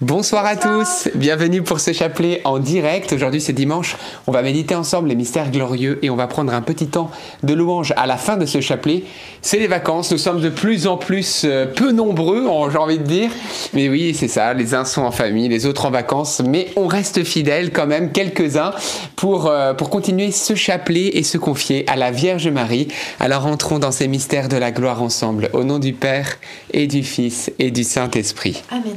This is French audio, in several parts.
Bonsoir à tous, bienvenue pour ce chapelet en direct. Aujourd'hui c'est dimanche, on va méditer ensemble les mystères glorieux et on va prendre un petit temps de louange à la fin de ce chapelet. C'est les vacances, nous sommes de plus en plus euh, peu nombreux, j'ai envie de dire. Mais oui, c'est ça, les uns sont en famille, les autres en vacances, mais on reste fidèles quand même, quelques-uns, pour, euh, pour continuer ce chapelet et se confier à la Vierge Marie. Alors entrons dans ces mystères de la gloire ensemble, au nom du Père et du Fils et du Saint-Esprit. Amen.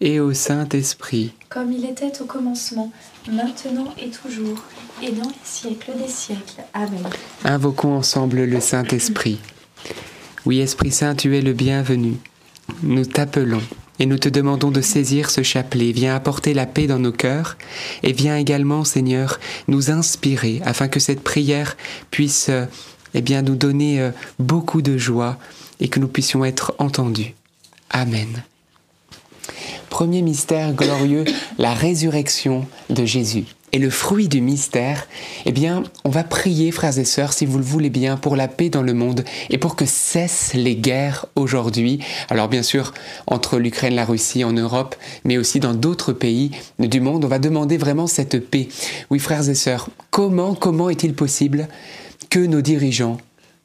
et au Saint-Esprit. Comme il était au commencement, maintenant et toujours, et dans les siècles des siècles. Amen. Invoquons ensemble le Saint-Esprit. Oui, Esprit Saint, tu es le bienvenu. Nous t'appelons et nous te demandons de saisir ce chapelet. Viens apporter la paix dans nos cœurs et viens également, Seigneur, nous inspirer afin que cette prière puisse eh bien, nous donner euh, beaucoup de joie et que nous puissions être entendus. Amen. Premier mystère glorieux, la résurrection de Jésus. Et le fruit du mystère, eh bien, on va prier, frères et sœurs, si vous le voulez bien, pour la paix dans le monde et pour que cessent les guerres aujourd'hui. Alors, bien sûr, entre l'Ukraine, la Russie, en Europe, mais aussi dans d'autres pays du monde, on va demander vraiment cette paix. Oui, frères et sœurs, comment, comment est-il possible que nos dirigeants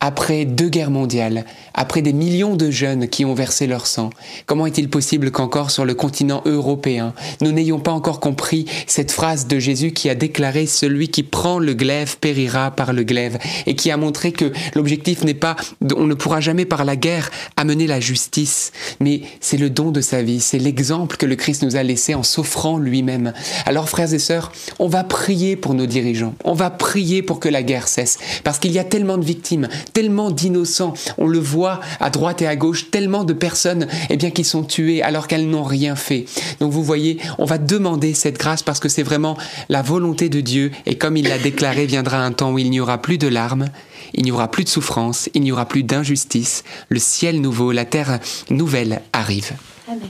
après deux guerres mondiales, après des millions de jeunes qui ont versé leur sang, comment est-il possible qu'encore sur le continent européen, nous n'ayons pas encore compris cette phrase de Jésus qui a déclaré celui qui prend le glaive périra par le glaive et qui a montré que l'objectif n'est pas, on ne pourra jamais par la guerre amener la justice, mais c'est le don de sa vie, c'est l'exemple que le Christ nous a laissé en s'offrant lui-même. Alors frères et sœurs, on va prier pour nos dirigeants, on va prier pour que la guerre cesse, parce qu'il y a tellement de victimes, tellement d'innocents, on le voit à droite et à gauche, tellement de personnes eh bien, qui sont tuées alors qu'elles n'ont rien fait. Donc vous voyez, on va demander cette grâce parce que c'est vraiment la volonté de Dieu et comme il l'a déclaré, viendra un temps où il n'y aura plus de larmes, il n'y aura plus de souffrance, il n'y aura plus d'injustice, le ciel nouveau, la terre nouvelle arrive. Amen.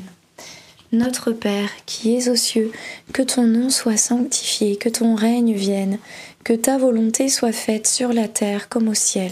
Notre Père, qui es aux cieux, que ton nom soit sanctifié, que ton règne vienne, que ta volonté soit faite sur la terre comme au ciel.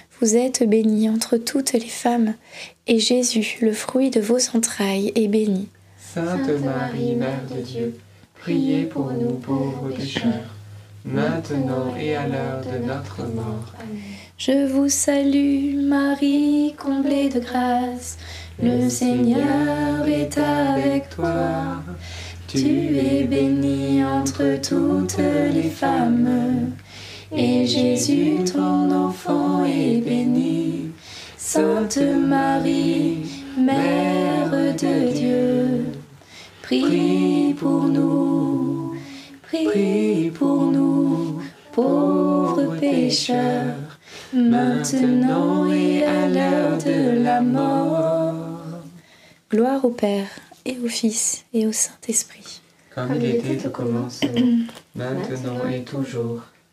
Vous êtes bénie entre toutes les femmes, et Jésus, le fruit de vos entrailles, est béni. Sainte Marie, Mère de Dieu, priez pour nous pauvres pécheurs, maintenant et à l'heure de notre mort. Amen. Je vous salue Marie, comblée de grâce, le Seigneur est avec toi. Tu es bénie entre toutes les femmes, et Jésus, ton enfant, est béni. Sainte Marie, Mère de Dieu, prie pour nous, prie pour nous, pauvres pécheurs, maintenant et à l'heure de la mort. Gloire au Père, et au Fils, et au Saint-Esprit. Comme il était au commencement, maintenant et toujours,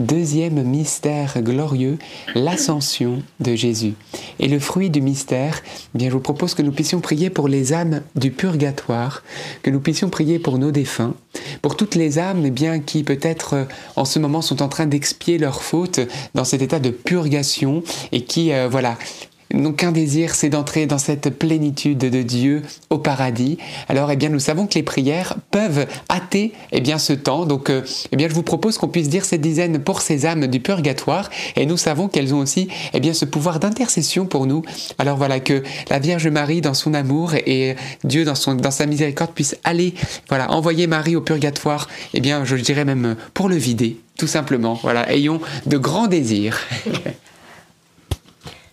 Deuxième mystère glorieux, l'ascension de Jésus. Et le fruit du mystère, eh bien, je vous propose que nous puissions prier pour les âmes du purgatoire, que nous puissions prier pour nos défunts, pour toutes les âmes eh bien, qui peut-être en ce moment sont en train d'expier leurs fautes dans cet état de purgation et qui, euh, voilà, n'ont qu'un désir, c'est d'entrer dans cette plénitude de Dieu au paradis. Alors, eh bien, nous savons que les prières peuvent hâter, eh bien, ce temps. Donc, euh, eh bien, je vous propose qu'on puisse dire cette dizaine pour ces âmes du purgatoire. Et nous savons qu'elles ont aussi, eh bien, ce pouvoir d'intercession pour nous. Alors voilà, que la Vierge Marie, dans son amour et Dieu dans son, dans sa miséricorde, puisse aller, voilà, envoyer Marie au purgatoire. Eh bien, je dirais même pour le vider, tout simplement. Voilà, ayons de grands désirs.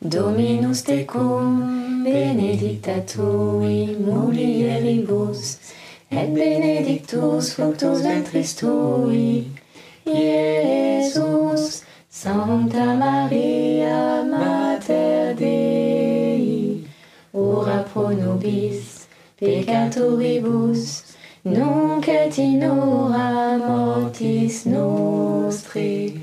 Dominus tecum, benedicta tui mulieribus, et benedictus fructus ventris tui, Iesus. Santa Maria, Mater Dei, ora pro nobis peccatoribus, nunc et in mortis nostri.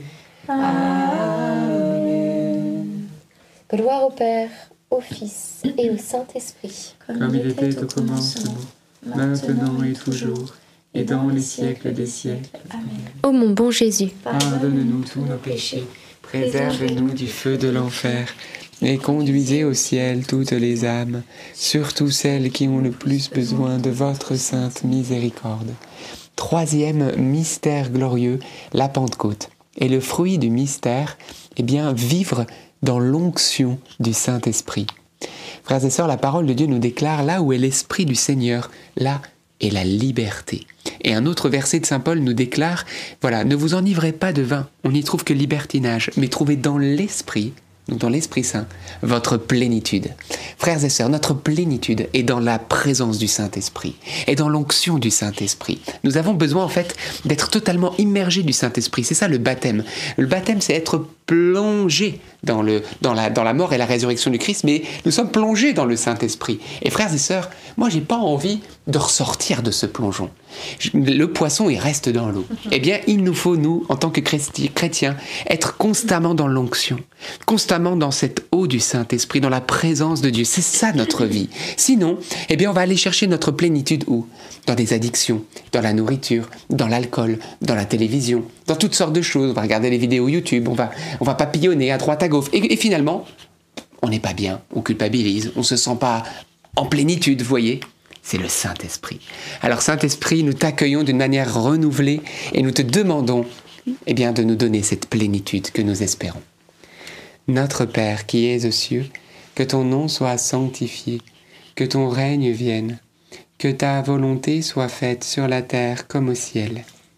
Gloire au Père, au Fils et au Saint-Esprit. Comme il était au commencement, maintenant et toujours, et dans les siècles des siècles. Amen. Ô mon bon Jésus, Pardonne-nous tous nos péchés, préserve-nous du feu de l'enfer, et conduisez au ciel toutes les âmes, surtout celles qui ont le plus besoin de votre sainte miséricorde. Troisième mystère glorieux, la Pentecôte. Et le fruit du mystère, eh bien, vivre dans l'onction du Saint-Esprit. Frères et sœurs, la parole de Dieu nous déclare là où est l'Esprit du Seigneur, là est la liberté. Et un autre verset de Saint Paul nous déclare, voilà, ne vous enivrez pas de vin, on n'y trouve que libertinage, mais trouvez dans l'Esprit, donc dans l'Esprit Saint, votre plénitude. Frères et sœurs, notre plénitude est dans la présence du Saint-Esprit, et dans l'onction du Saint-Esprit. Nous avons besoin en fait d'être totalement immergés du Saint-Esprit. C'est ça le baptême. Le baptême, c'est être plongé dans, le, dans, la, dans la mort et la résurrection du Christ, mais nous sommes plongés dans le Saint-Esprit. Et frères et sœurs, moi, j'ai pas envie de ressortir de ce plongeon. Je- Le poisson, il reste dans l'eau. Eh bien, il nous faut, nous, en tant que chrétiens, être constamment dans l'onction, constamment dans cette eau du Saint-Esprit, dans la présence de Dieu. C'est ça notre vie. Sinon, eh bien, on va aller chercher notre plénitude où? Dans des addictions, dans la nourriture, dans l'alcool, dans la télévision, dans toutes sortes de choses. On va regarder les vidéos YouTube, on va, on va papillonner à droite, à gauche. Et, finalement, on n'est pas bien, on culpabilise, on se sent pas en plénitude, voyez C'est le Saint-Esprit. Alors Saint-Esprit, nous t'accueillons d'une manière renouvelée et nous te demandons eh bien, de nous donner cette plénitude que nous espérons. Notre Père qui es aux cieux, que ton nom soit sanctifié, que ton règne vienne, que ta volonté soit faite sur la terre comme au ciel.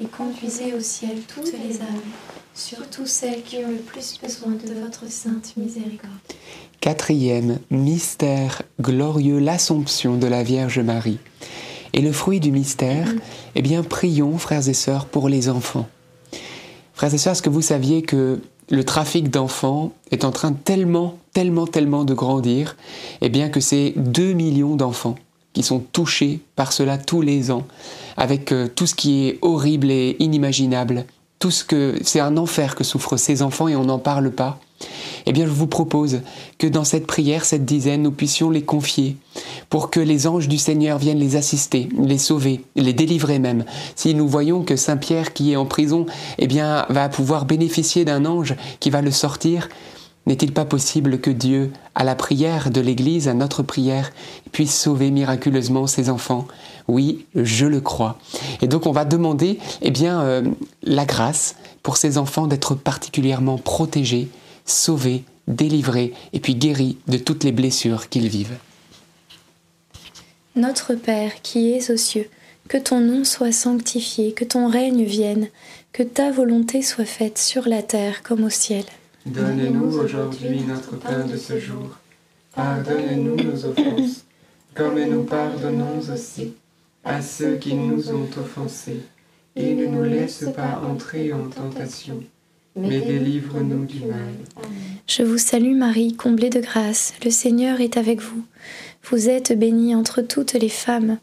et conduisez au ciel toutes les âmes, surtout celles qui ont le plus besoin de votre sainte miséricorde. quatrième mystère glorieux, l'Assomption de la Vierge Marie. Et le fruit du mystère, eh bien, prions, frères et sœurs, pour les enfants. Frères et sœurs, est-ce que vous saviez que le trafic d'enfants est en train tellement, tellement, tellement de grandir, eh bien que c'est 2 millions d'enfants qui sont touchés par cela tous les ans, avec euh, tout ce qui est horrible et inimaginable, tout ce que c'est un enfer que souffrent ces enfants et on n'en parle pas. Eh bien, je vous propose que dans cette prière, cette dizaine, nous puissions les confier pour que les anges du Seigneur viennent les assister, les sauver, les délivrer même. Si nous voyons que Saint Pierre qui est en prison, eh bien, va pouvoir bénéficier d'un ange qui va le sortir, n'est-il pas possible que Dieu, à la prière de l'Église, à notre prière, puisse sauver miraculeusement ses enfants Oui, je le crois. Et donc on va demander, eh bien, euh, la grâce pour ces enfants d'être particulièrement protégés, sauvés, délivrés et puis guéris de toutes les blessures qu'ils vivent. Notre Père qui es aux cieux, que ton nom soit sanctifié, que ton règne vienne, que ta volonté soit faite sur la terre comme au ciel. Donne-nous aujourd'hui notre pain de ce jour. Pardonne-nous nos offenses, comme nous pardonnons aussi à ceux qui nous ont offensés. Et ne nous laisse pas entrer en tentation, mais délivre-nous du mal. Je vous salue Marie, comblée de grâce, le Seigneur est avec vous. Vous êtes bénie entre toutes les femmes,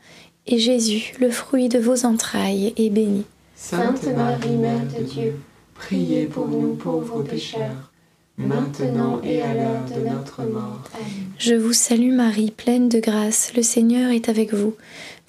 et Jésus, le fruit de vos entrailles, est béni. Sainte Marie, Mère de Dieu, priez pour nous pauvres pécheurs, maintenant et à l'heure de notre mort. Je vous salue Marie, pleine de grâce, le Seigneur est avec vous.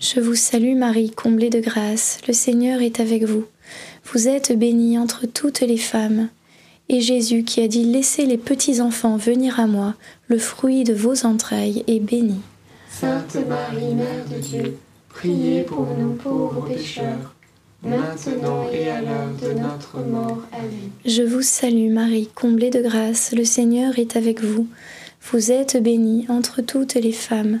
Je vous salue Marie, comblée de grâce, le Seigneur est avec vous. Vous êtes bénie entre toutes les femmes, et Jésus qui a dit Laissez les petits enfants venir à moi, le fruit de vos entrailles est béni. Sainte Marie, Mère de Dieu, priez pour nous pauvres pécheurs, maintenant et à l'heure de notre mort. Amen. Je vous salue Marie, comblée de grâce, le Seigneur est avec vous. Vous êtes bénie entre toutes les femmes,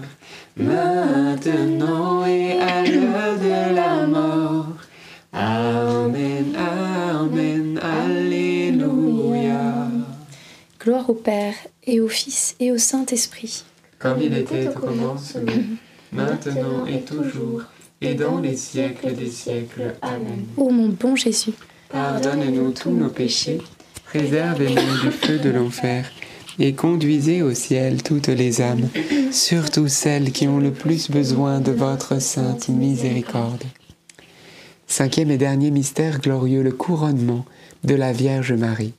maintenant et à l'heure de la mort. Amen, Amen, Alléluia. Gloire au Père, et au Fils, et au Saint-Esprit. Comme il était au commencement, maintenant et toujours, et dans les siècles des siècles. Amen. Ô mon bon Jésus, Pardonne-nous tous nos péchés, préservez-nous du feu de l'enfer, et conduisez au ciel toutes les âmes, surtout celles qui ont le plus besoin de votre sainte miséricorde. Cinquième et dernier mystère glorieux, le couronnement de la Vierge Marie.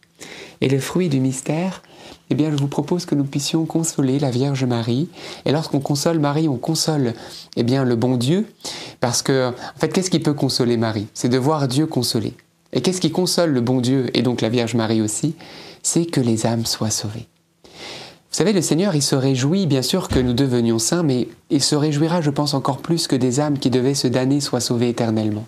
Et le fruit du mystère, eh bien, je vous propose que nous puissions consoler la Vierge Marie. Et lorsqu'on console Marie, on console, eh bien, le bon Dieu. Parce que, en fait, qu'est-ce qui peut consoler Marie? C'est de voir Dieu consoler. Et qu'est-ce qui console le bon Dieu, et donc la Vierge Marie aussi? C'est que les âmes soient sauvées. Vous savez, le Seigneur, il se réjouit bien sûr que nous devenions saints, mais il se réjouira, je pense, encore plus que des âmes qui devaient se damner soient sauvées éternellement.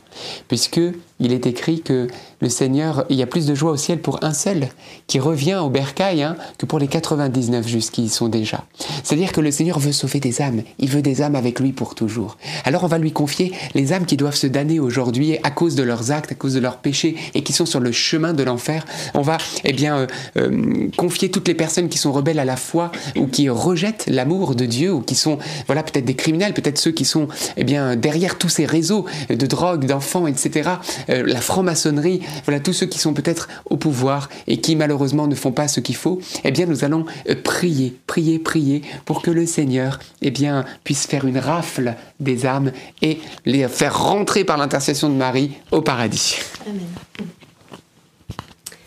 Puisque il est écrit que le Seigneur, il y a plus de joie au ciel pour un seul qui revient au bercail hein, que pour les 99 jusqu'y y sont déjà. C'est-à-dire que le Seigneur veut sauver des âmes, il veut des âmes avec lui pour toujours. Alors on va lui confier les âmes qui doivent se damner aujourd'hui à cause de leurs actes, à cause de leurs péchés et qui sont sur le chemin de l'enfer. On va eh bien euh, euh, confier toutes les personnes qui sont rebelles à la foi ou qui rejettent l'amour de Dieu ou qui sont voilà peut-être des criminels, peut-être ceux qui sont eh bien derrière tous ces réseaux de drogue, d'enfants, etc. Euh, la franc-maçonnerie, voilà tous ceux qui sont peut-être au pouvoir et qui malheureusement ne font pas ce qu'il faut, eh bien nous allons euh, prier, prier, prier pour que le Seigneur eh bien puisse faire une rafle des âmes et les faire rentrer par l'intercession de Marie au paradis. Amen.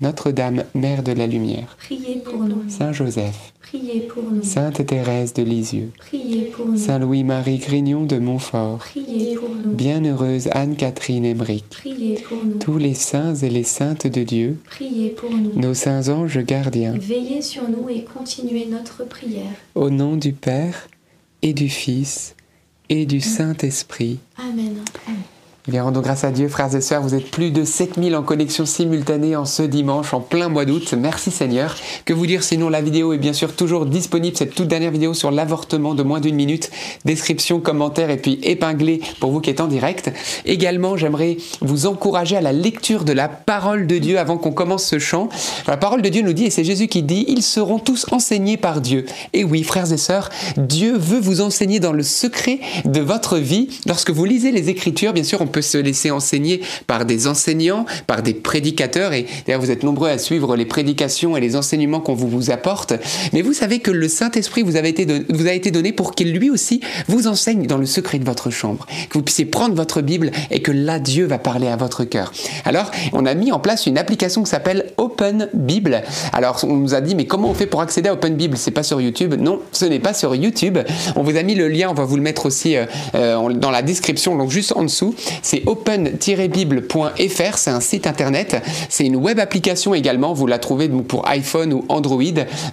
Notre-Dame, Mère de la Lumière, Priez pour nous. Saint Joseph, Priez pour nous. Sainte Thérèse de Lisieux, Priez pour nous. Saint Louis-Marie Grignon de Montfort, Priez pour nous. Bienheureuse Anne-Catherine Emmerich, Priez pour nous. tous les saints et les saintes de Dieu, Priez pour nous. nos saints anges gardiens, Veillez sur nous et continuez notre prière. au nom du Père et du Fils et du Saint-Esprit. Amen. Bien, rendons grâce à Dieu, frères et sœurs. Vous êtes plus de 7000 en connexion simultanée en ce dimanche, en plein mois d'août. Merci Seigneur. Que vous dire sinon, la vidéo est bien sûr toujours disponible. Cette toute dernière vidéo sur l'avortement de moins d'une minute. Description, commentaire et puis épinglé pour vous qui êtes en direct. Également, j'aimerais vous encourager à la lecture de la parole de Dieu avant qu'on commence ce chant. La parole de Dieu nous dit, et c'est Jésus qui dit, ils seront tous enseignés par Dieu. Et oui, frères et sœurs, Dieu veut vous enseigner dans le secret de votre vie. Lorsque vous lisez les Écritures, bien sûr, on peut se laisser enseigner par des enseignants, par des prédicateurs, et d'ailleurs vous êtes nombreux à suivre les prédications et les enseignements qu'on vous, vous apporte, mais vous savez que le Saint-Esprit vous, avait été vous a été donné pour qu'il lui aussi vous enseigne dans le secret de votre chambre, que vous puissiez prendre votre Bible et que là Dieu va parler à votre cœur. Alors, on a mis en place une application qui s'appelle Open Bible. Alors, on nous a dit, mais comment on fait pour accéder à Open Bible? C'est pas sur YouTube? Non, ce n'est pas sur YouTube. On vous a mis le lien, on va vous le mettre aussi euh, euh, dans la description, donc juste en dessous. C'est open-bible.fr, c'est un site internet. C'est une web application également. Vous la trouvez pour iPhone ou Android.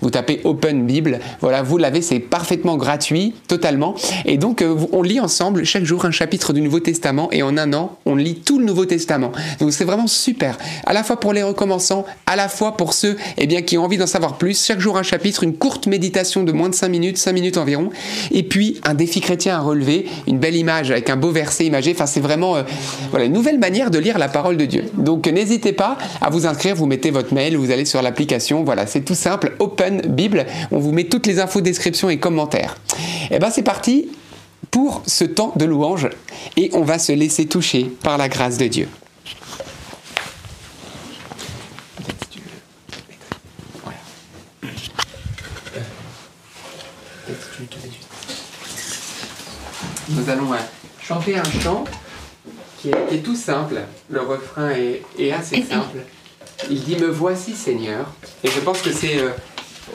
Vous tapez Open Bible. Voilà, vous l'avez, c'est parfaitement gratuit, totalement. Et donc, euh, on lit ensemble chaque jour un chapitre du Nouveau Testament et en un an, on lit tout le Nouveau Testament. Donc, c'est vraiment super. À la fois pour les recommençants, à la fois pour ceux eh bien, qui ont envie d'en savoir plus. Chaque jour un chapitre, une courte méditation de moins de 5 minutes, 5 minutes environ. Et puis, un défi chrétien à relever, une belle image avec un beau verset imagé. Enfin, c'est vraiment euh, voilà, une nouvelle manière de lire la parole de Dieu. Donc, n'hésitez pas à vous inscrire. Vous mettez votre mail, vous allez sur l'application. Voilà, c'est tout simple. Open Bible. On vous met toutes les infos, descriptions et commentaires. Et ben, c'est parti pour ce temps de louange et on va se laisser toucher par la grâce de Dieu. Nous allons euh, chanter un chant qui est, qui est tout simple. Le refrain est, est assez simple. Il dit Me voici Seigneur. Et je pense que c'est euh,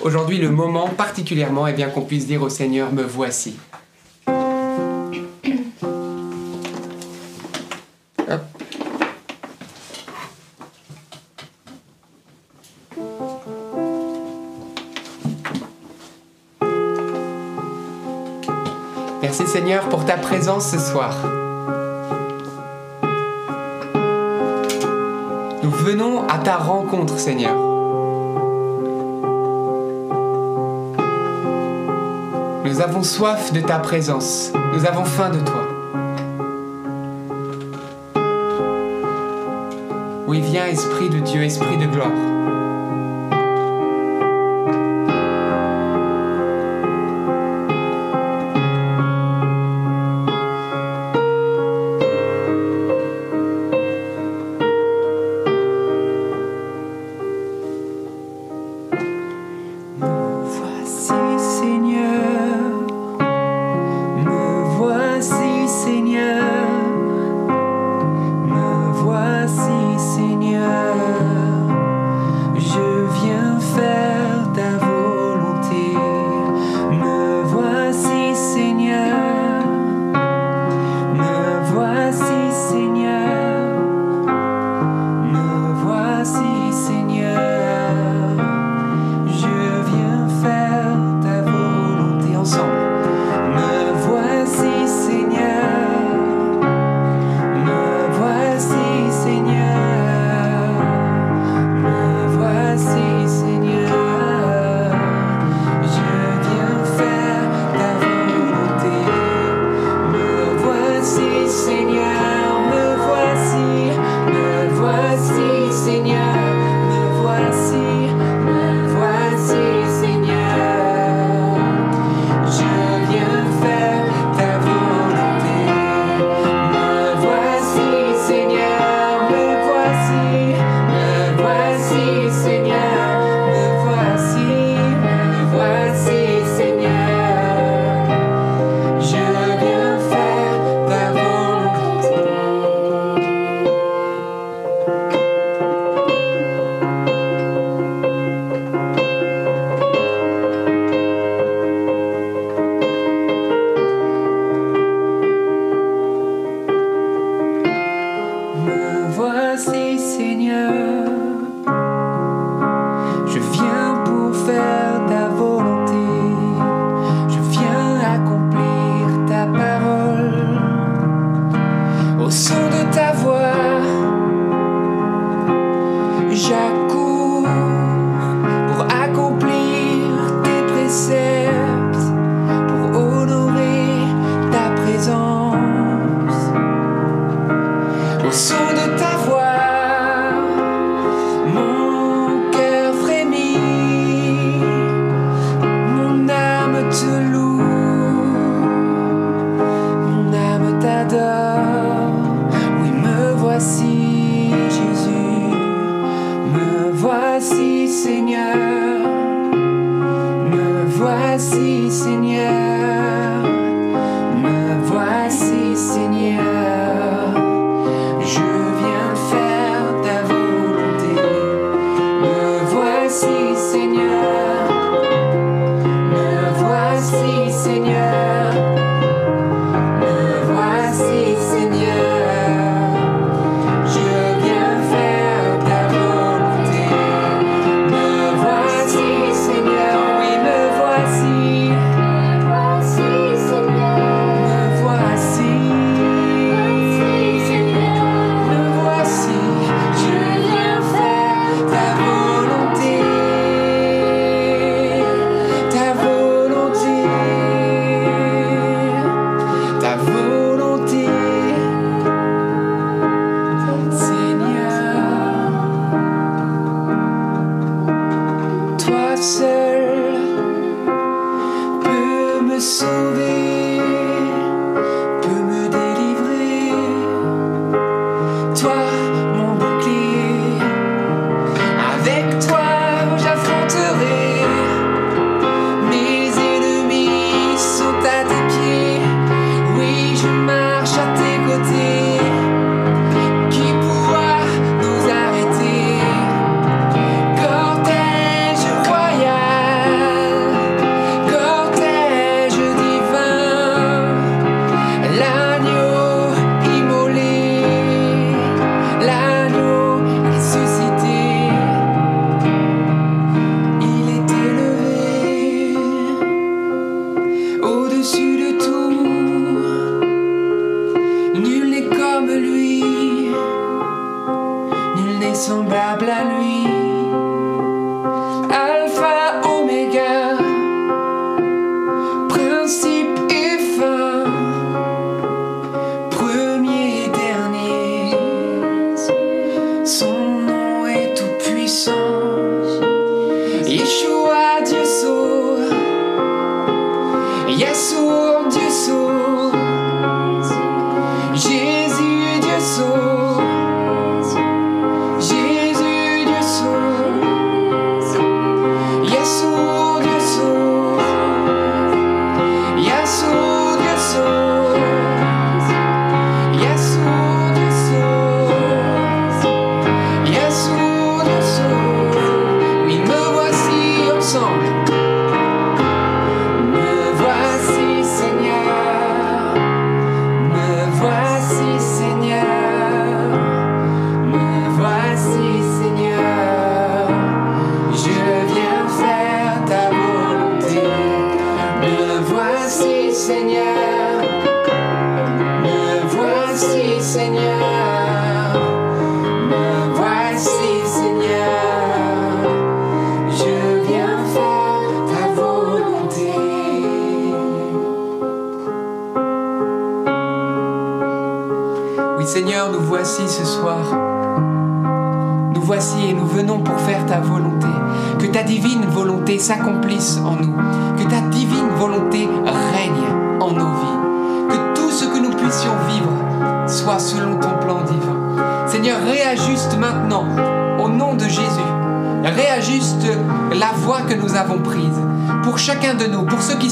aujourd'hui le moment particulièrement eh bien, qu'on puisse dire au Seigneur Me voici. Hop. Merci Seigneur pour ta présence ce soir. Venons à ta rencontre Seigneur. Nous avons soif de ta présence. Nous avons faim de toi. Oui, viens Esprit de Dieu, Esprit de gloire.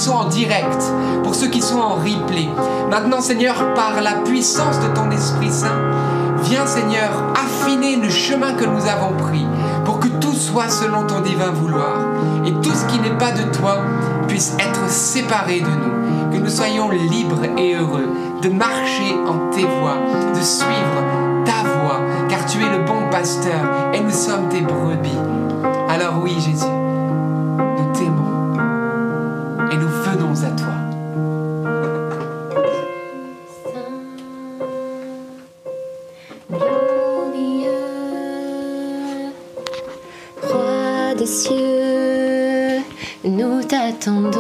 sont en direct, pour ceux qui sont en replay. Maintenant, Seigneur, par la puissance de ton Esprit Saint, viens, Seigneur, affiner le chemin que nous avons pris pour que tout soit selon ton divin vouloir et tout ce qui n'est pas de toi puisse être séparé de nous, que nous soyons libres et heureux de marcher en tes voies, de suivre ta voie, car tu es le bon pasteur et nous sommes tes brebis. Alors oui, Jésus. Nous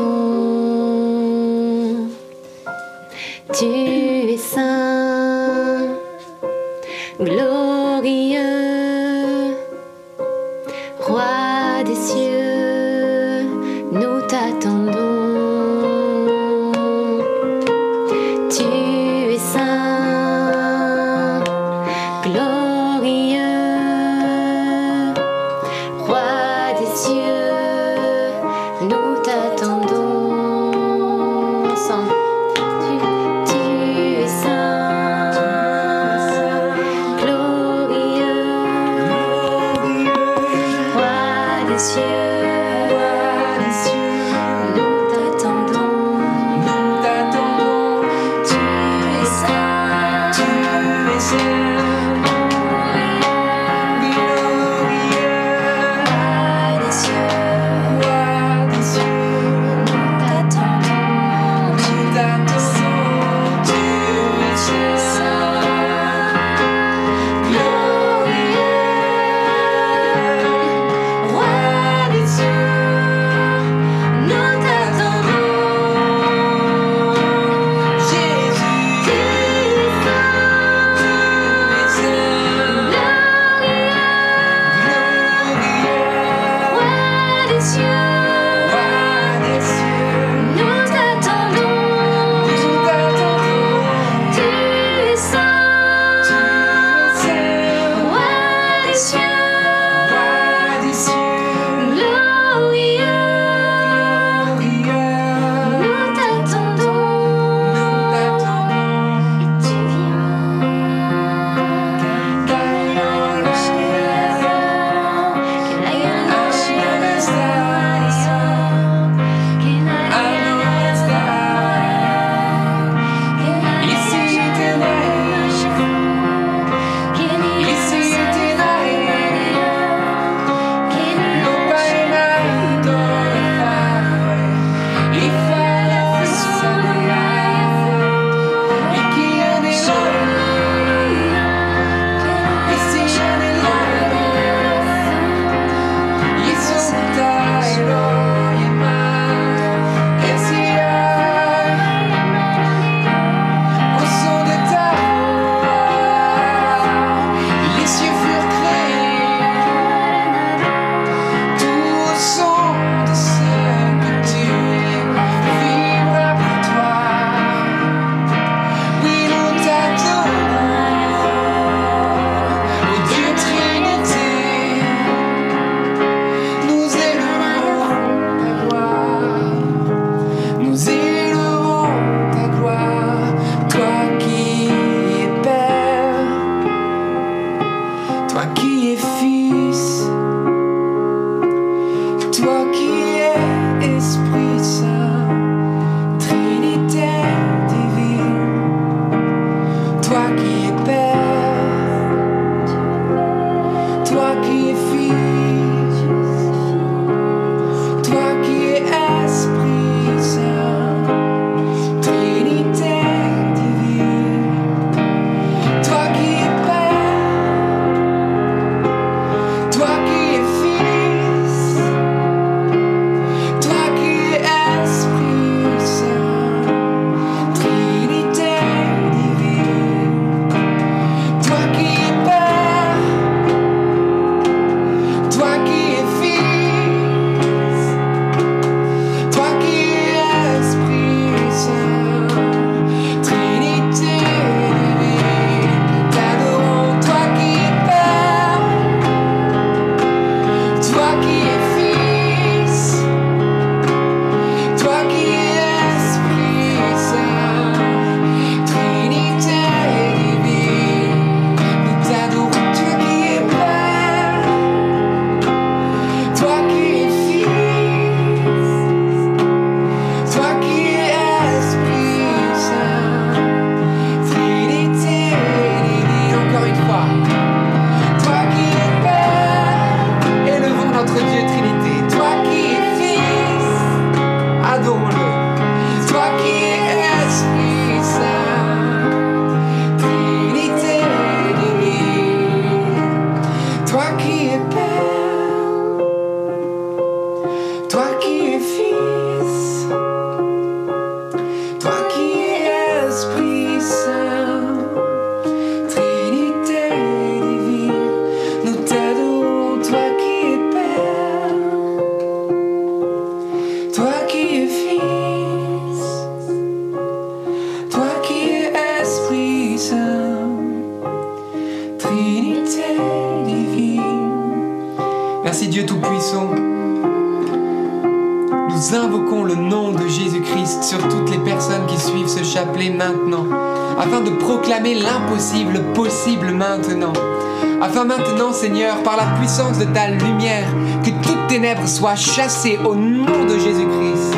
soit chassée au nom de Jésus-Christ.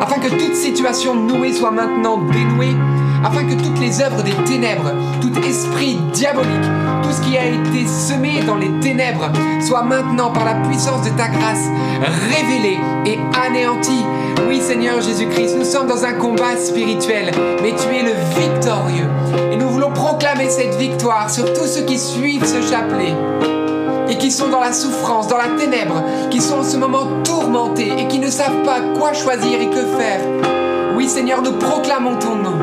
Afin que toute situation nouée soit maintenant dénouée, afin que toutes les œuvres des ténèbres, tout esprit diabolique, tout ce qui a été semé dans les ténèbres, soit maintenant par la puissance de ta grâce révélé et anéanti. Oui Seigneur Jésus-Christ, nous sommes dans un combat spirituel, mais tu es le victorieux. Et nous voulons proclamer cette victoire sur tous ceux qui suivent ce chapelet et qui sont dans la souffrance, dans la ténèbre, qui sont en ce moment tourmentés et qui ne savent pas quoi choisir et que faire. Oui Seigneur, nous proclamons ton nom.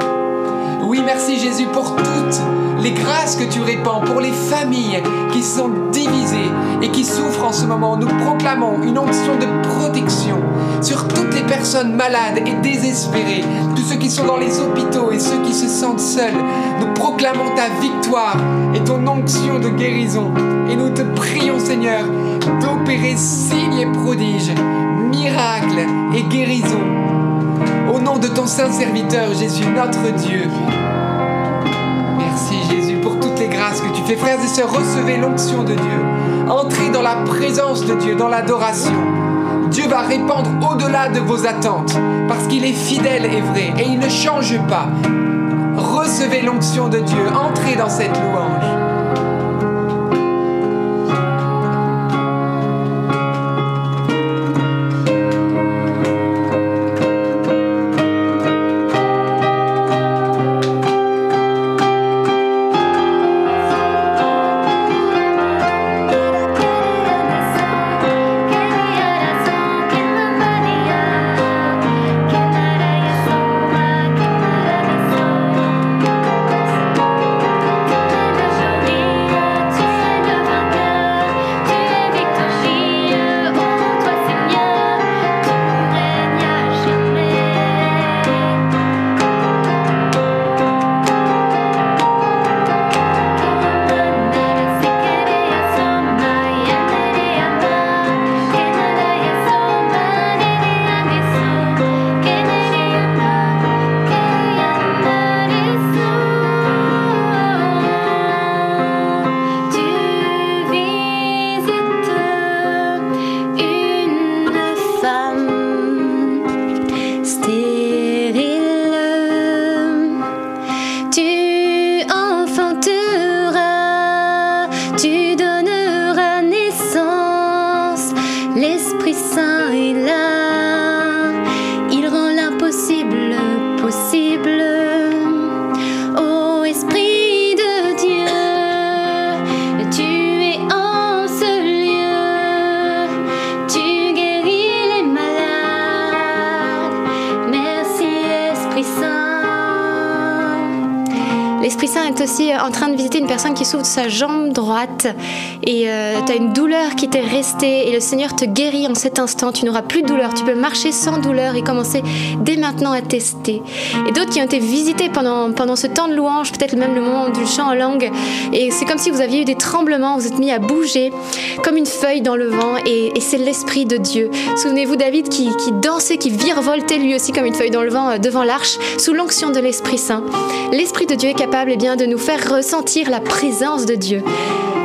Oui, merci Jésus pour toutes les grâces que tu répands, pour les familles qui sont divisées et qui souffrent en ce moment. Nous proclamons une onction de protection sur toutes les personnes malades et désespérées, tous ceux qui sont dans les hôpitaux et ceux qui se sentent seuls. Nous proclamons ta victoire et ton onction de guérison. Et nous te prions Seigneur d'opérer signes et prodiges, miracles et guérisons. Au nom de ton saint serviteur Jésus, notre Dieu. Merci Jésus pour toutes les grâces que tu fais. Frères et sœurs, recevez l'onction de Dieu. Entrez dans la présence de Dieu, dans l'adoration. Dieu va répandre au-delà de vos attentes, parce qu'il est fidèle et vrai, et il ne change pas. Recevez l'onction de Dieu, entrez dans cette louange. Sa jambe droite et tu as une douleur qui t'est restée et le Seigneur te guérit en cet instant. Tu n'auras plus de douleur. Tu peux marcher sans douleur et commencer dès maintenant à tester. Et d'autres qui ont été visités pendant, pendant ce temps de louange, peut-être même le moment du chant en langue. Et c'est comme si vous aviez eu des tremblements, vous êtes mis à bouger comme une feuille dans le vent et, et c'est l'Esprit de Dieu. Souvenez-vous David qui, qui dansait, qui virevoltait lui aussi comme une feuille dans le vent euh, devant l'arche sous l'onction de l'Esprit Saint. L'Esprit de Dieu est capable eh bien, de nous faire ressentir la présence de Dieu.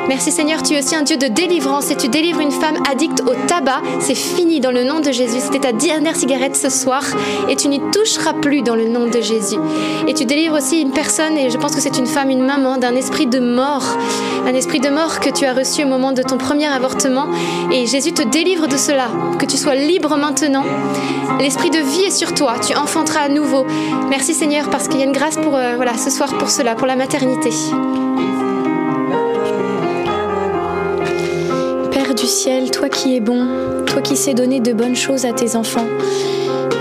Merci Seigneur, tu es aussi un Dieu de délivrance et tu délivres une femme addicte au tabac. C'est fini dans le nom de Jésus. C'était ta dernière cigarette ce soir et tu n'y toucheras plus dans le nom de Jésus. Et tu délivres aussi une personne, et je pense que c'est une femme, une maman, d'un esprit de mort. Un esprit de mort que tu as reçu au moment de ton premier avortement. Et Jésus te délivre de cela, que tu sois libre maintenant. L'esprit de vie est sur toi, tu enfanteras à nouveau. Merci Seigneur parce qu'il y a une grâce pour euh, voilà, ce soir pour cela, pour la maternité. Ciel, toi qui es bon, toi qui sais donner de bonnes choses à tes enfants,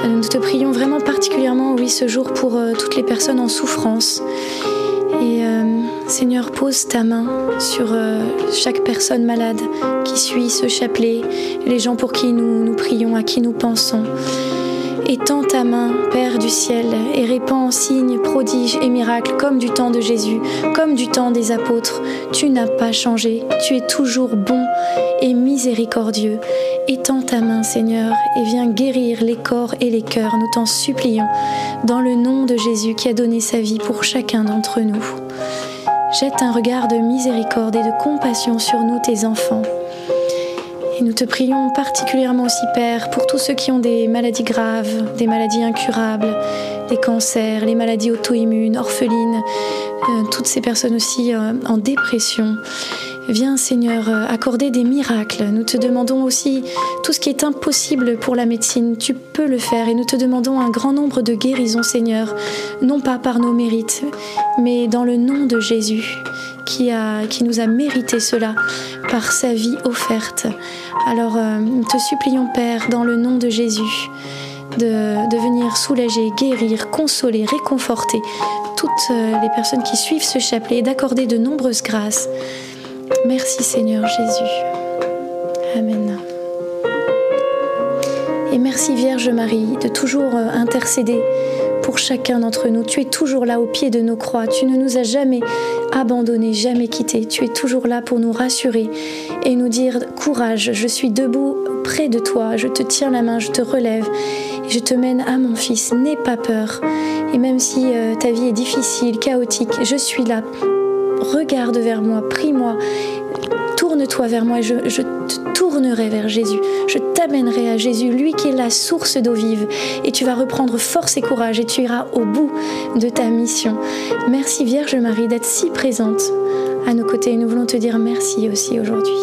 euh, nous te prions vraiment particulièrement, oui, ce jour pour euh, toutes les personnes en souffrance. Et euh, Seigneur, pose ta main sur chaque personne malade qui suit ce chapelet, les gens pour qui nous, nous prions, à qui nous pensons. Étends ta main, Père du ciel, et répands signes, prodiges et miracles comme du temps de Jésus, comme du temps des apôtres. Tu n'as pas changé, tu es toujours bon et miséricordieux. Étends ta main, Seigneur, et viens guérir les corps et les cœurs, nous t'en supplions, dans le nom de Jésus qui a donné sa vie pour chacun d'entre nous. Jette un regard de miséricorde et de compassion sur nous, tes enfants. Nous te prions particulièrement aussi, Père, pour tous ceux qui ont des maladies graves, des maladies incurables, des cancers, les maladies auto-immunes, orphelines, euh, toutes ces personnes aussi euh, en dépression. Viens Seigneur euh, accorder des miracles. Nous te demandons aussi tout ce qui est impossible pour la médecine. Tu peux le faire et nous te demandons un grand nombre de guérisons Seigneur, non pas par nos mérites, mais dans le nom de Jésus qui, nous a mérité cela par sa vie offerte. Alors euh, nous te supplions Père, dans le nom de Jésus, de, de, venir soulager, guérir, consoler, réconforter toutes euh, les personnes qui suivent ce chapelet et d'accorder de nombreuses grâces. Merci Seigneur Jésus. Amen. Et merci Vierge Marie de toujours euh, intercéder pour chacun d'entre nous. Tu es toujours là au pied de nos croix. Tu ne nous as jamais abandonnés, jamais quittés. Tu es toujours là pour nous rassurer et nous dire courage, je suis debout près de toi, je te tiens la main, je te relève je te mène à mon fils. N'aie pas peur. Et même si euh, ta vie est difficile, chaotique, je suis là. Regarde vers moi, prie-moi, tourne-toi vers moi et je, je te tournerai vers Jésus. Je t'amènerai à Jésus, lui qui est la source d'eau vive. Et tu vas reprendre force et courage et tu iras au bout de ta mission. Merci Vierge Marie d'être si présente à nos côtés. Nous voulons te dire merci aussi aujourd'hui.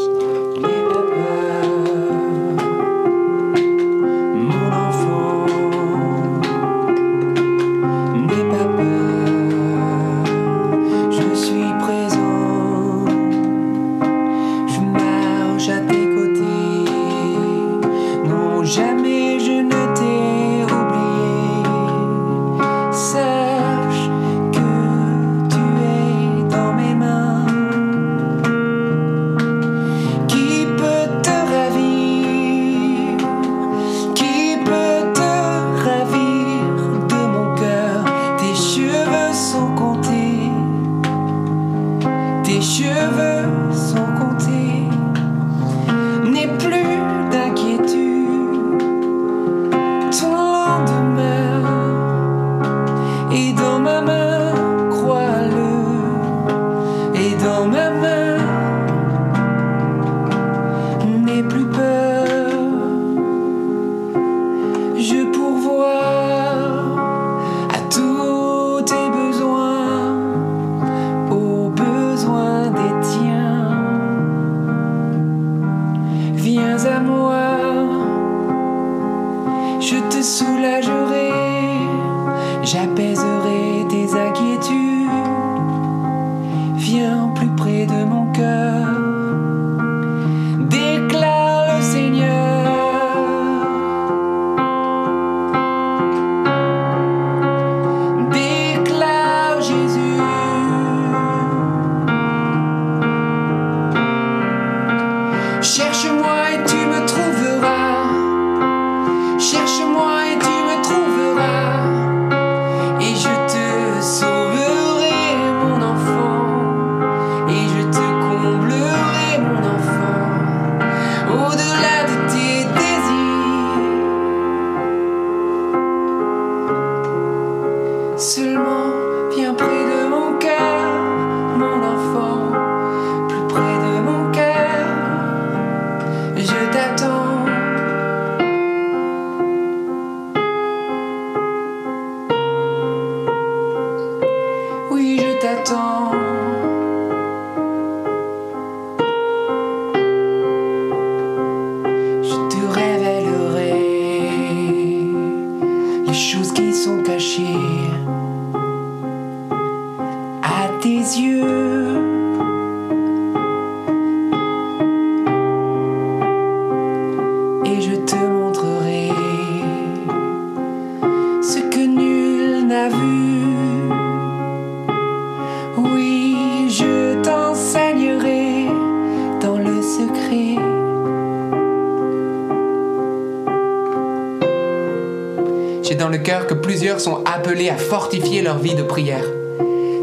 seulement. Appelés à fortifier leur vie de prière.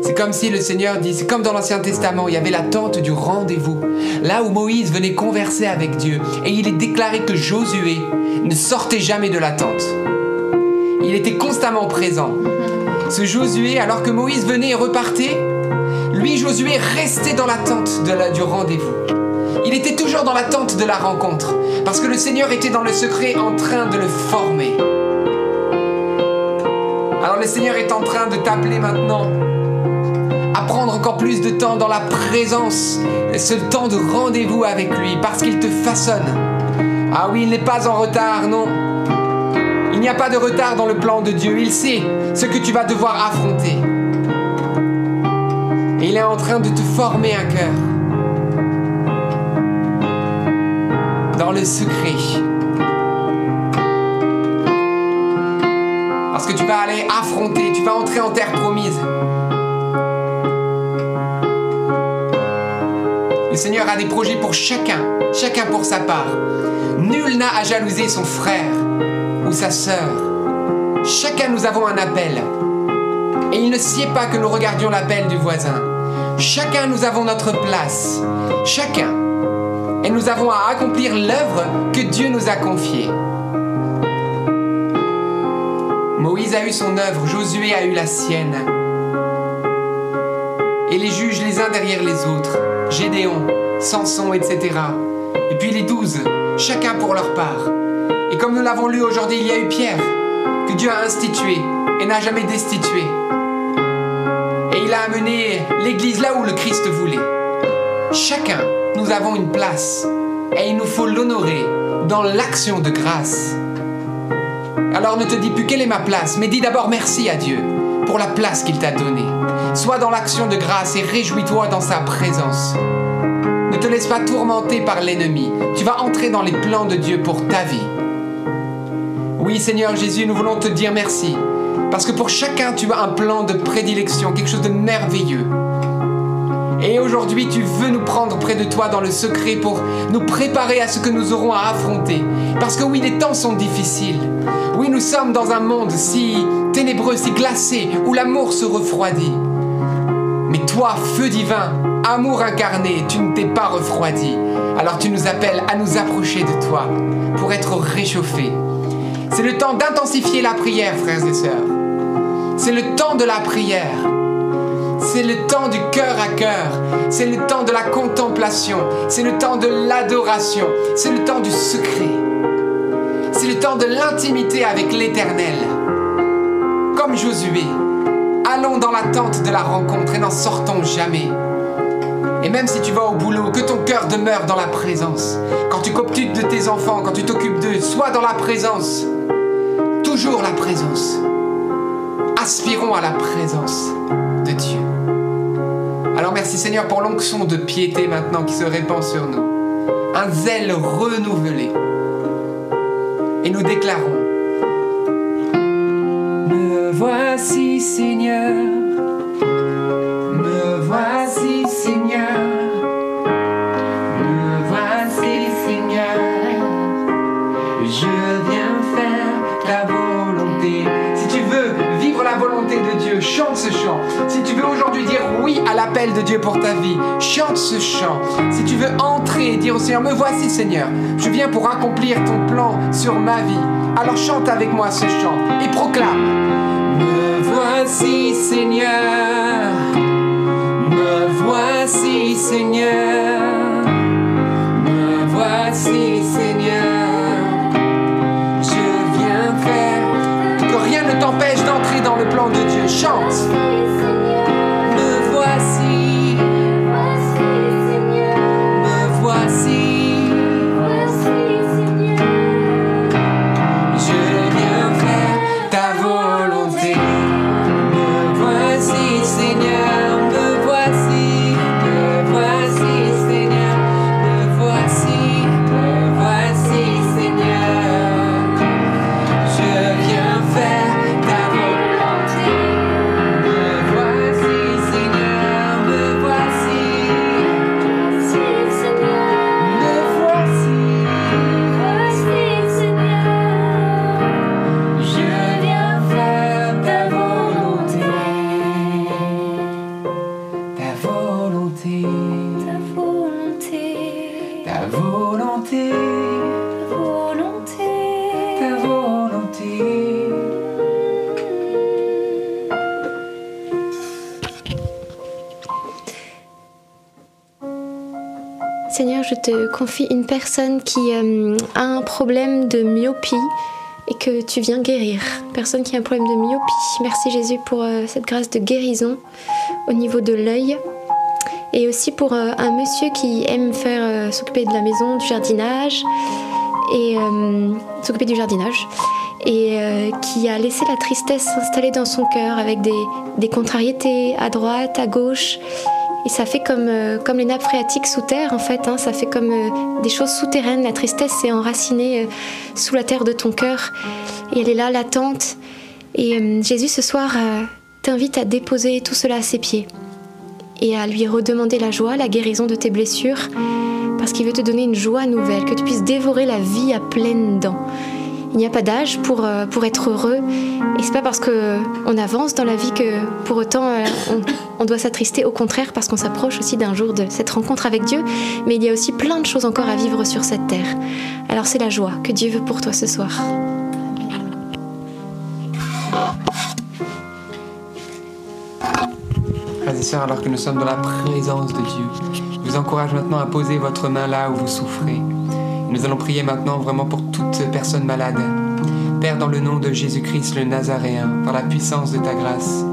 C'est comme si le Seigneur dit, c'est comme dans l'Ancien Testament, il y avait la tente du rendez-vous, là où Moïse venait converser avec Dieu, et il est déclaré que Josué ne sortait jamais de la tente. Il était constamment présent. Ce Josué, alors que Moïse venait et repartait, lui, Josué, restait dans la tente de la, du rendez-vous. Il était toujours dans l'attente de la rencontre, parce que le Seigneur était dans le secret en train de le former. Le Seigneur est en train de t'appeler maintenant à prendre encore plus de temps dans la présence, ce temps de rendez-vous avec lui, parce qu'il te façonne. Ah oui, il n'est pas en retard, non. Il n'y a pas de retard dans le plan de Dieu. Il sait ce que tu vas devoir affronter. Et il est en train de te former un cœur. Dans le secret. Tu vas aller affronter, tu vas entrer en terre promise. Le Seigneur a des projets pour chacun, chacun pour sa part. Nul n'a à jalouser son frère ou sa sœur. Chacun nous avons un appel. Et il ne sied pas que nous regardions l'appel du voisin. Chacun nous avons notre place. Chacun. Et nous avons à accomplir l'œuvre que Dieu nous a confiée. Moïse a eu son œuvre, Josué a eu la sienne. Et les juges les uns derrière les autres. Gédéon, Samson, etc. Et puis les douze, chacun pour leur part. Et comme nous l'avons lu aujourd'hui, il y a eu Pierre, que Dieu a institué et n'a jamais destitué. Et il a amené l'Église là où le Christ voulait. Chacun, nous avons une place. Et il nous faut l'honorer dans l'action de grâce. Alors ne te dis plus quelle est ma place, mais dis d'abord merci à Dieu pour la place qu'il t'a donnée. Sois dans l'action de grâce et réjouis-toi dans sa présence. Ne te laisse pas tourmenter par l'ennemi. Tu vas entrer dans les plans de Dieu pour ta vie. Oui Seigneur Jésus, nous voulons te dire merci. Parce que pour chacun, tu as un plan de prédilection, quelque chose de merveilleux. Et aujourd'hui, tu veux nous prendre près de toi dans le secret pour nous préparer à ce que nous aurons à affronter. Parce que oui, les temps sont difficiles. Oui, nous sommes dans un monde si ténébreux, si glacé, où l'amour se refroidit. Mais toi, feu divin, amour incarné, tu ne t'es pas refroidi. Alors tu nous appelles à nous approcher de toi pour être réchauffés. C'est le temps d'intensifier la prière, frères et sœurs. C'est le temps de la prière. C'est le temps du cœur à cœur. C'est le temps de la contemplation. C'est le temps de l'adoration. C'est le temps du secret. C'est le temps de l'intimité avec l'Éternel. Comme Josué, allons dans l'attente de la rencontre et n'en sortons jamais. Et même si tu vas au boulot, que ton cœur demeure dans la présence. Quand tu cooptes de tes enfants, quand tu t'occupes d'eux, sois dans la présence. Toujours la présence. Aspirons à la présence de Dieu. Alors merci Seigneur pour l'onction de piété maintenant qui se répand sur nous. Un zèle renouvelé. Et nous déclarons. Me voici Seigneur. De Dieu pour ta vie, chante ce chant. Si tu veux entrer et dire au Seigneur, me voici Seigneur, je viens pour accomplir ton plan sur ma vie. Alors chante avec moi ce chant et proclame. Me voici Seigneur. Me voici Seigneur. Me voici Seigneur. Je viens faire que rien ne t'empêche d'entrer dans le plan de Dieu. Chante. Seigneur, je te confie une personne qui euh, a un problème de myopie et que tu viens guérir. Personne qui a un problème de myopie. Merci Jésus pour euh, cette grâce de guérison au niveau de l'œil. Et aussi pour euh, un monsieur qui aime faire s'occuper de la maison, du jardinage et s'occuper du jardinage et qui a laissé la tristesse s'installer dans son cœur avec des contrariétés à droite, à gauche. Et ça fait comme, euh, comme les nappes phréatiques sous terre, en fait. hein. ça fait comme euh, des choses souterraines. La tristesse s'est enracinée euh, sous la terre de ton cœur. Et elle est là, latente. Et Jésus, ce soir, t'invite à déposer tout cela à ses pieds. Et à lui redemander la joie, la guérison de tes blessures. Parce qu'il veut te donner une joie nouvelle, que tu puisses dévorer la vie à pleines dents. Il n'y a pas d'âge pour, euh, pour être heureux. Et c'est pas parce que on avance dans la vie que pour autant euh, on, on doit s'attrister. Au contraire, parce qu'on s'approche aussi d'un jour de cette rencontre avec Dieu. Mais il y a aussi plein de choses encore à vivre sur cette terre. Alors c'est la joie que Dieu veut pour toi ce soir. Frères et sœurs, alors que nous sommes dans la présence de Dieu, je vous encourage maintenant à poser votre main là où vous souffrez. Nous allons prier maintenant vraiment pour toute personne malade. Père, dans le nom de Jésus-Christ le Nazaréen, dans la puissance de ta grâce,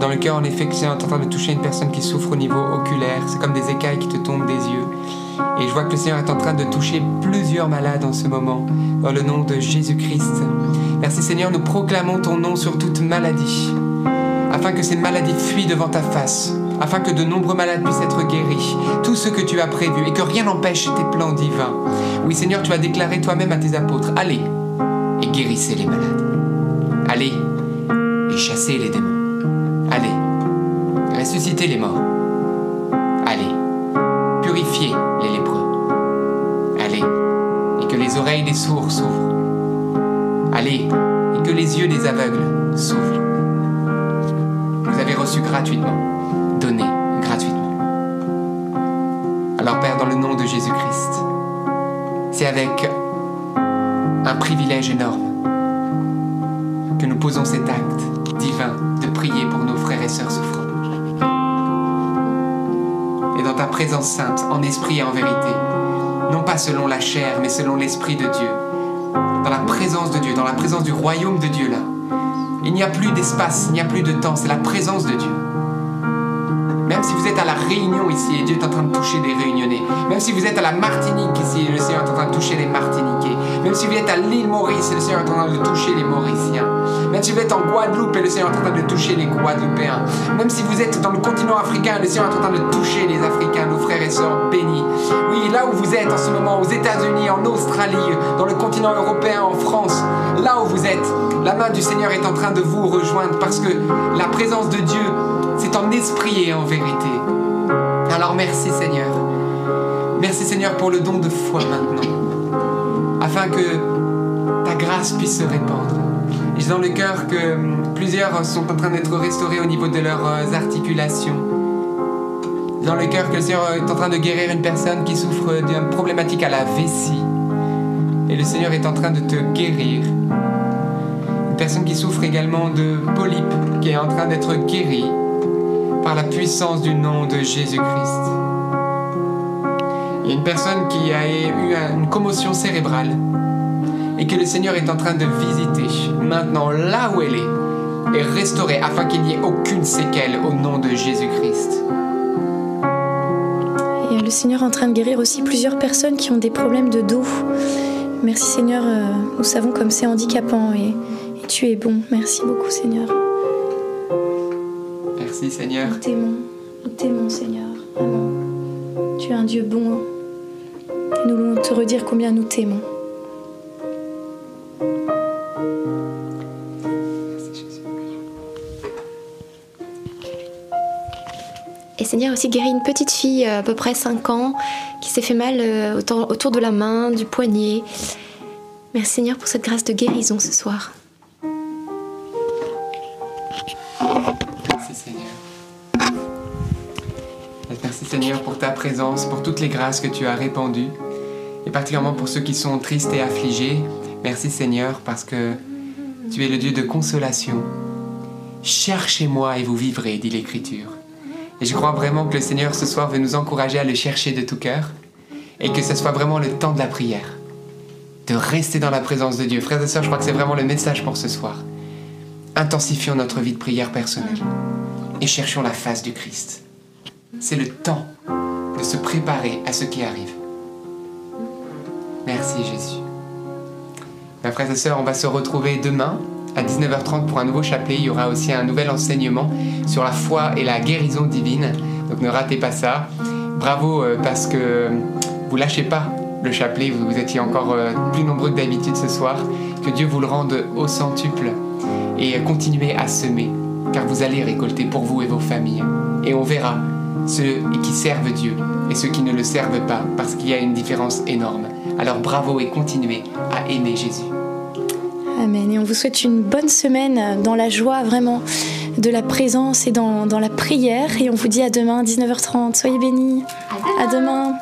dans le cœur en effet que tu es en train de toucher une personne qui souffre au niveau oculaire, c'est comme des écailles qui te tombent des yeux. Et je vois que le Seigneur est en train de toucher plusieurs malades en ce moment, dans le nom de Jésus-Christ. Merci Seigneur, nous proclamons ton nom sur toute maladie afin que ces maladies fuient devant ta face, afin que de nombreux malades puissent être guéris, tout ce que tu as prévu, et que rien n'empêche tes plans divins. Oui Seigneur, tu as déclaré toi-même à tes apôtres, allez et guérissez les malades. Allez et chassez les démons. Allez, ressuscitez les morts. Allez, purifiez les lépreux. Allez, et que les oreilles des sourds s'ouvrent. Allez, et que les yeux des aveugles s'ouvrent. Vous avez reçu gratuitement, donné gratuitement. Alors Père, dans le nom de Jésus-Christ, c'est avec un privilège énorme que nous posons cet acte divin de prier pour nos frères et sœurs souffrants. Et dans ta présence sainte, en esprit et en vérité, non pas selon la chair, mais selon l'esprit de Dieu, dans la présence de Dieu, dans la présence du royaume de Dieu là, il n'y a plus d'espace, il n'y a plus de temps, c'est la présence de Dieu. Même si vous êtes à la Réunion ici et Dieu est en train de toucher des Réunionnais, même si vous êtes à la Martinique ici et le Seigneur est en train de toucher les Martiniquais, même si vous êtes à l'île Maurice et le Seigneur est en train de toucher les Mauriciens, même si vous êtes en Guadeloupe et le Seigneur est en train de toucher les Guadeloupéens, même si vous êtes dans le continent africain et le Seigneur est en train de toucher les Africains, nos frères et sœurs bénis. Oui, là où vous êtes en ce moment, aux États-Unis, en Australie, dans le continent européen, en France, là où vous êtes, la main du Seigneur est en train de vous rejoindre parce que la présence de Dieu, c'est en esprit et en vérité. Alors merci Seigneur. Merci Seigneur pour le don de foi maintenant, afin que ta grâce puisse se répandre. J'ai dans le cœur que plusieurs sont en train d'être restaurés au niveau de leurs euh, articulations. Dans le cœur que le Seigneur est en train de guérir une personne qui souffre d'une problématique à la vessie. Et le Seigneur est en train de te guérir. Une personne qui souffre également de polype, qui est en train d'être guérie par la puissance du nom de Jésus-Christ. Il y a une personne qui a eu une commotion cérébrale et que le Seigneur est en train de visiter maintenant là où elle est et restaurer afin qu'il n'y ait aucune séquelle au nom de Jésus-Christ. Et le Seigneur est en train de guérir aussi plusieurs personnes qui ont des problèmes de dos. Merci Seigneur, euh, nous savons comme c'est handicapant et, et tu es bon. Merci beaucoup Seigneur. Merci Seigneur. Nous t'aimons, nous t'aimons Seigneur, vraiment. Tu es un Dieu bon. Nous voulons te redire combien nous t'aimons. Et Seigneur aussi guéri une petite fille à peu près 5 ans qui s'est fait mal euh, autour de la main, du poignet. Merci Seigneur pour cette grâce de guérison ce soir. Seigneur pour ta présence, pour toutes les grâces que tu as répandues. et particulièrement pour ceux qui sont tristes et affligés. Merci Seigneur parce que tu es le Dieu de consolation. Cherchez-moi et vous vivrez, dit l'Écriture. Et je crois vraiment que le Seigneur ce soir veut nous encourager à le chercher de tout cœur et que ce soit vraiment le temps de la prière, de rester dans la présence de Dieu. Frères et sœurs, je crois que c'est vraiment le message pour ce soir. Intensifions notre vie de prière personnelle et cherchons la face du Christ. C'est le temps de se préparer à ce qui arrive. Merci Jésus. Mes frères et sœurs, on va se retrouver demain à 19h30 pour un nouveau chapelet. Il y aura aussi un nouvel enseignement sur la foi et la guérison divine. Donc ne ratez pas ça. Bravo euh, parce que vous lâchez pas le chapelet. Vous, étiez encore euh, plus nombreux que d'habitude ce soir. Que Dieu vous le rende au centuple et continuez à semer car vous allez récolter pour vous et vos familles. Et on verra ceux qui servent Dieu et ceux qui ne le servent pas parce qu'il y a une différence énorme. Alors bravo et continuez à aimer Jésus. Amen. Et on vous souhaite une bonne semaine dans la joie vraiment de la présence et dans, la prière. Et on vous dit à demain, 19h30. Soyez bénis. À demain.